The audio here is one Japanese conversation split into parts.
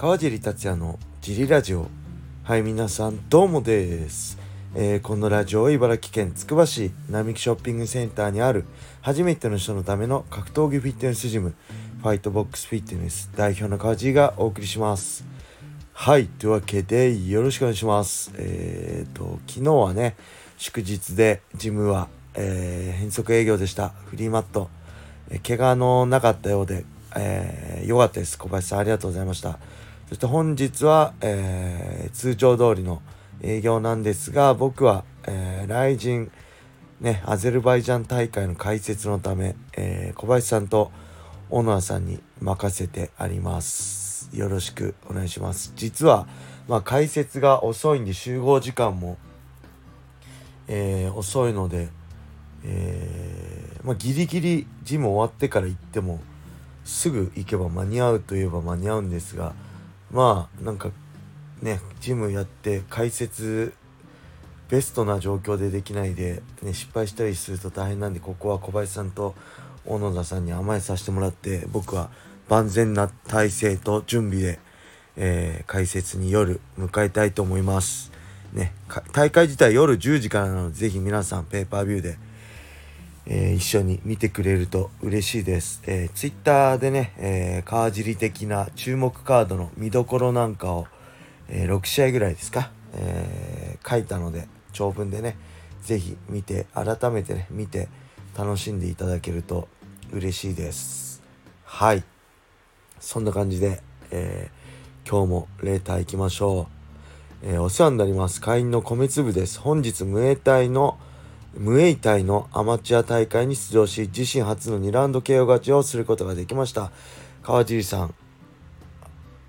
川尻達也のジリラジオ。はい皆さんどうもです、えー、このラジオは茨城県つくば市並木ショッピングセンターにある初めての人のための格闘技フィットネスジムファイトボックスフィットネス代表の川尻がお送りします。はいというわけでよろしくお願いします。えっ、ー、と昨日はね祝日でジムは、えー、変則営業でした。フリーマット、えー、怪我のなかったようでえー、かったです。小林さんありがとうございました。そして本日は、えー、通常通りの営業なんですが、僕は、えー、来人、ね、アゼルバイジャン大会の解説のため、えー、小林さんと小野さんに任せてあります。よろしくお願いします。実は、まあ、解説が遅いんで集合時間も、えー、遅いので、えー、まあ、ギリギリジム終わってから行ってもすぐ行けば間に合うといえば間に合うんですがまあなんかねジムやって解説ベストな状況でできないで、ね、失敗したりすると大変なんでここは小林さんと小野田さんに甘えさせてもらって僕は万全な体制と準備で、えー、解説に夜迎えたいと思います。ね、大会自体夜10時からなのでぜひ皆さんペーパービューでえー、一緒に見てくれると嬉しいです。えー、ツイッターでね、えー、川尻的な注目カードの見どころなんかを、えー、6試合ぐらいですか、えー、書いたので、長文でね、ぜひ見て、改めてね、見て楽しんでいただけると嬉しいです。はい。そんな感じで、えー、今日もレーター行きましょう。えー、お世話になります。会員の米粒です。本日、ムエタイのムエイタイのアマチュア大会に出場し、自身初の2ラウンド KO 勝ちをすることができました。川尻さん、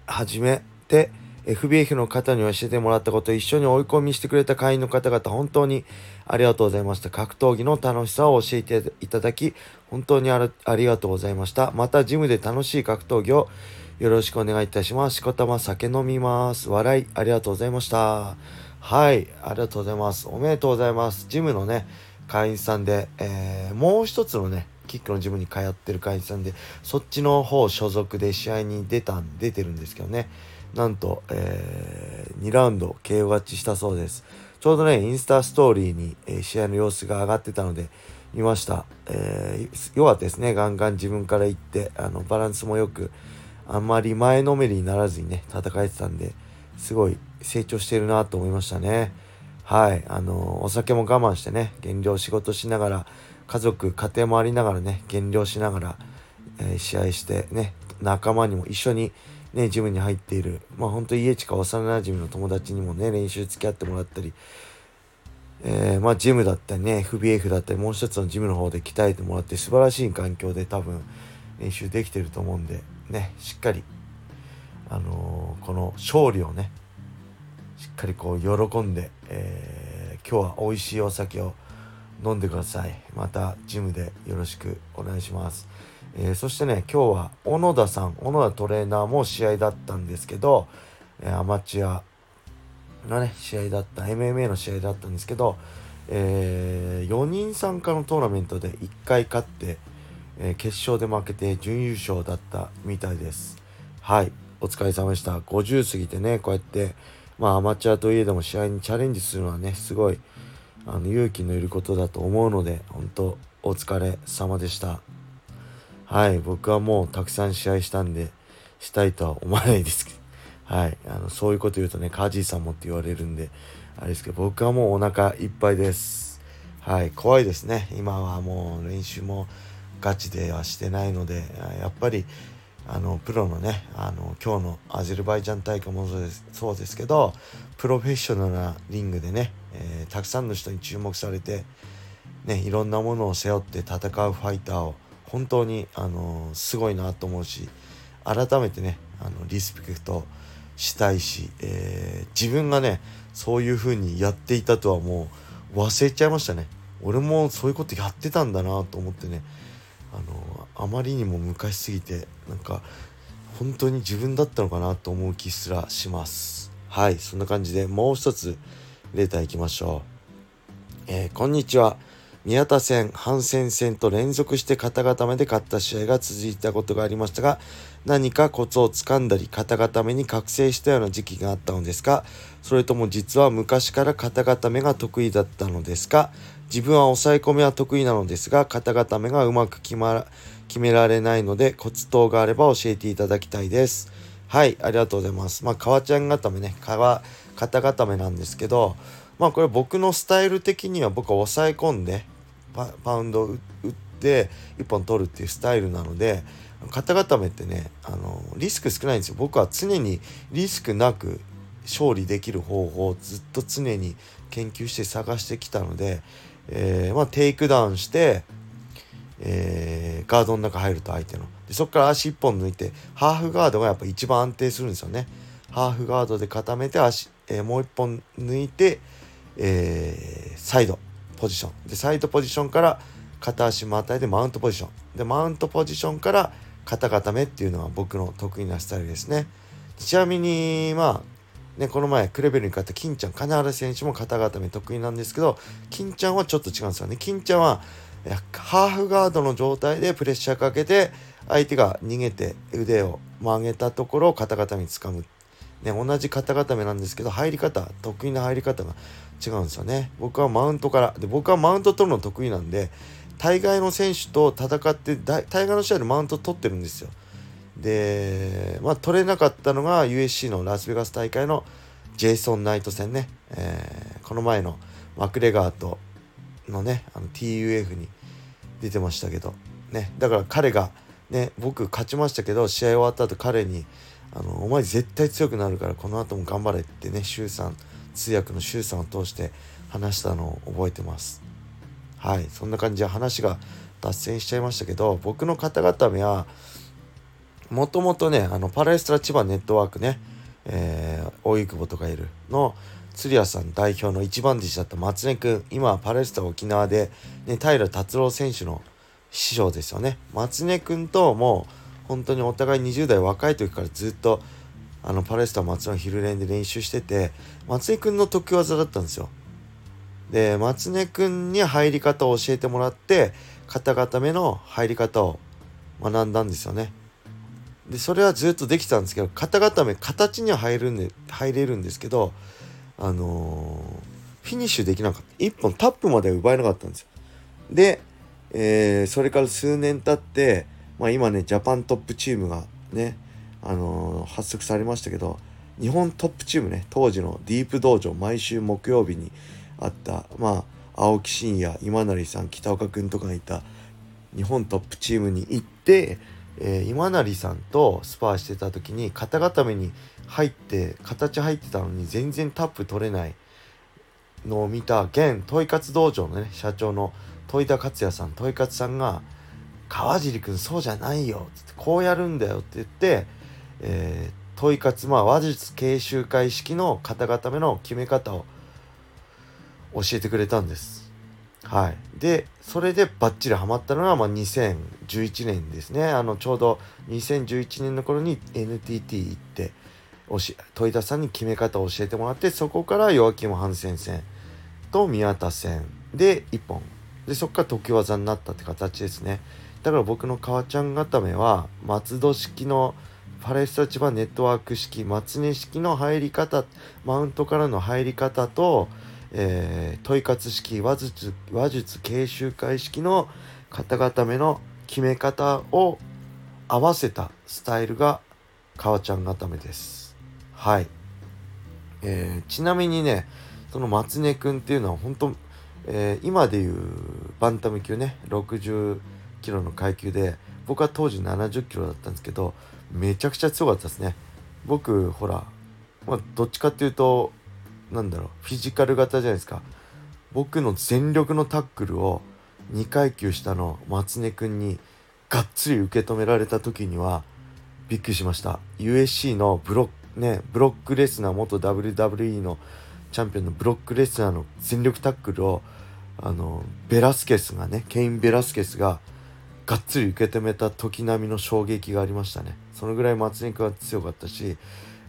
はじめて、FBF の方に教えてもらったこと、一緒に追い込みしてくれた会員の方々、本当にありがとうございました。格闘技の楽しさを教えていただき、本当にありがとうございました。また、ジムで楽しい格闘技をよろしくお願いいたします。しこたま酒飲みます。笑い、ありがとうございました。はい、ありがとうございます。おめでとうございます。ジムのね、会員さんで、えー、もう一つのね、キックのジムに通ってる会員さんで、そっちの方所属で試合に出たん、出てるんですけどね、なんと、えー、2ラウンド KO 勝ちしたそうです。ちょうどね、インスタストーリーに、えー、試合の様子が上がってたので、見ました。えー、よかったですね。ガンガン自分から行って、あの、バランスもよく、あんまり前のめりにならずにね、戦えてたんで、すごい成長してるなと思いましたね。はい。あの、お酒も我慢してね、減量仕事しながら、家族、家庭もありながらね、減量しながら、えー、試合してね、仲間にも一緒にね、ジムに入っている、まあ本当家近幼馴染の友達にもね、練習付き合ってもらったり、えー、まあジムだったりね、FBF だったり、もう一つのジムの方で鍛えてもらって素晴らしい環境で多分練習できてると思うんで、ね、しっかりあのー、この勝利をねしっかりこう喜んで、えー、今日は美味しいお酒を飲んでください。またジムでよろしくお願いします、えー、そしてね今日は小野田さん小野田トレーナーも試合だったんですけど、えアマチュアのね試合だった MMA の試合だったんですけど、え4人参加のトーナメントで1回勝って、え決勝で負けて準優勝だったみたいです。はい。お疲れ様でした。50過ぎてね、こうやって、まあアマチュアといえども試合にチャレンジするのはね、すごい、あの、勇気のいることだと思うので、本当お疲れ様でした。はい、僕はもうたくさん試合したんで、したいとは思わないですけど、はい、あの、そういうこと言うとね、カジーさんもって言われるんで、あれですけど、僕はもうお腹いっぱいです。はい、怖いですね。今はもう練習もガチではしてないので、やっぱり、あのプロのねあの今日のアゼルバイジャン大会もそうですそうですけどプロフェッショナルなリングでね、えー、たくさんの人に注目されて、ね、いろんなものを背負って戦うファイターを本当に、あのすごいなと思うし改めてねあのリスペクトしたいし、えー、自分がねそういう風にやっていたとはもう忘れちゃいましたね。俺もそういうことやってたんだなと思ってねあのあまりにも昔すぎてなんか本当に自分だったのかなと思う気すらします。はいそんな感じでもう一つレーターいきましょう、えー、こんにちは。宮田戦、反戦戦と連続して肩固めで勝った試合が続いたことがありましたが、何かコツをつかんだり、肩固めに覚醒したような時期があったのですか？それとも実は昔から肩固めが得意だったのですか？自分は抑え込みは得意なのですが、肩固めがうまく決ま決められないので、コツ等があれば教えていただきたいです。はい、ありがとうございます。まあ、革ちゃん固めね、革、肩固めなんですけど、まあこれ僕のスタイル的には僕は抑え込んでパウンド打って1本取るっていうスタイルなので肩固めってねあのリスク少ないんですよ。僕は常にリスクなく勝利できる方法をずっと常に研究して探してきたので、えー、まあ、テイクダウンして、えー、ガードの中入ると相手の。でそこから足1本抜いてハーフガードがやっぱ一番安定するんですよね。ハーフガードで固めて足、えー、もう1本抜いて、えーサイドポジション。でサイドポジションから片足またいでマウントポジション。でマウントポジションから肩固めっていうのは僕の得意なスタイルですね。ちなみにまあねこの前クレベルに勝った金ちゃん金原選手も肩固め得意なんですけど金ちゃんはちょっと違うんですよね。金ちゃんはハーフガードの状態でプレッシャーかけて相手が逃げて腕を曲げたところを肩固めにつかむね、同じ肩固めなんですけど入り方得意な入り方が違うんですよね。僕はマウントからで僕はマウント取るの得意なんで大概の選手と戦って大概の試合でマウント取ってるんですよ。でまあ取れなかったのが USC のラスベガス大会のジェイソン・ナイト戦ね、えー、この前のマクレガーとのねあの TUF に出てましたけどね。だから彼がね僕勝ちましたけど試合終わった後彼にあのお前絶対強くなるからこの後も頑張れってね周さん通訳の周さんを通して話したのを覚えてます。はいそんな感じで話が脱線しちゃいましたけど僕の方々はもともとねあのパラエストラ千葉ネットワークね、えー、大井久保とかいるの鶴屋さん代表の一番弟子だった松根君今はパラエストラ沖縄で、ね、平達郎選手の師匠ですよね。松根君ともう本当にお互い20代若い時からずっとあのパレスタ松の昼練で練習してて松江くんの得意技だったんですよ。で松根くんに入り方を教えてもらって肩固めの入り方を学んだんですよね。でそれはずっとできたんですけど肩固め形には入るんで入れるんですけどあのー、フィニッシュできなかった1本タップまで奪えなかったんですよ。で、えー、それから数年経ってまあ、今ねジャパントップチームがね、あのー、発足されましたけど日本トップチームね当時のディープ道場毎週木曜日にあったまあ青木真也今成さん北岡君とかがいた日本トップチームに行って、えー、今成さんとスパーしてた時に肩固めに入って形入ってたのに全然タップ取れないのを見た現トイ活道場のね社長の戸井田克也さん戸井勝さんが川尻君そうじゃないよ」っってこうやるんだよって言って、えー、問い活まあ話術研修会式の方々めの決め方を教えてくれたんです。はい、でそれでバッチリハマったのが、まあ、2011年ですねあのちょうど2011年の頃に NTT 行って問田さんに決め方を教えてもらってそこからヨアキム・ハンセン戦と宮田戦で1本でそこから時技になったって形ですね。だから僕の革ちゃん固めは松戸式のパレスタ千葉ネットワーク式松根式の入り方マウントからの入り方と、えー、問い活式話術話術研修会式の型固めの決め方を合わせたスタイルが革ちゃん固めです。はい。えー、ちなみにねその松根くんっていうのは本当、えー、今でいうバンタム級ね60キロの階級で僕は当時70キロだったんですけどめちゃくちゃ強かったですね。僕ほら、まあ、どっちかっていうとなんだろうフィジカル型じゃないですか。僕の全力のタックルを2階級下の松根くんにがっつり受け止められた時にはびっくりしました。 UFC のブロックねブロックレスナー元 WWE のチャンピオンのブロックレスナーの全力タックルをあのベラスケスがねケイン・ベラスケスががっつり受け止めた時並みの衝撃がありましたね。そのぐらい松肉は強かったし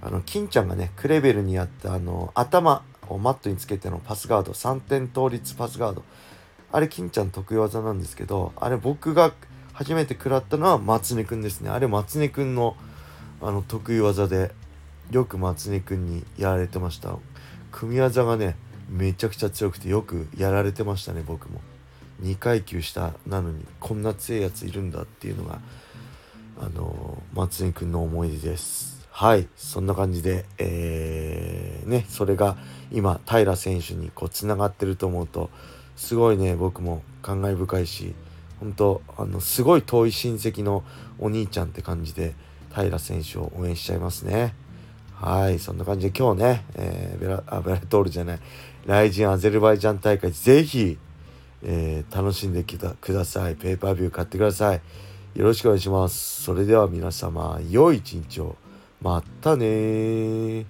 あの金ちゃんがねクレベルにやったあの頭をマットにつけてのパスガード3点倒立パスガード。あれ金ちゃん得意技なんですけどあれ僕が初めて食らったのは松根くんですね。あれ松根くんのあの得意技でよく松根くんにやられてました。組み技がねめちゃくちゃ強くてよくやられてましたね僕も。2階級下なのにこんな強いやついるんだっていうのがあの松根くんの思い出です。はいそんな感じでえー、ねそれが今平選手にこうつながってると思うとすごいね僕も感慨深いし本当あのすごい遠い親戚のお兄ちゃんって感じで平選手を応援しちゃいますね。はいそんな感じで今日ね、えー、ベラあベラトールじゃないライジンアゼルバイジャン大会ぜひ、えー、楽しんできたください。ペーパービュー買ってください。よろしくお願いします。それでは皆様良い一日を。またね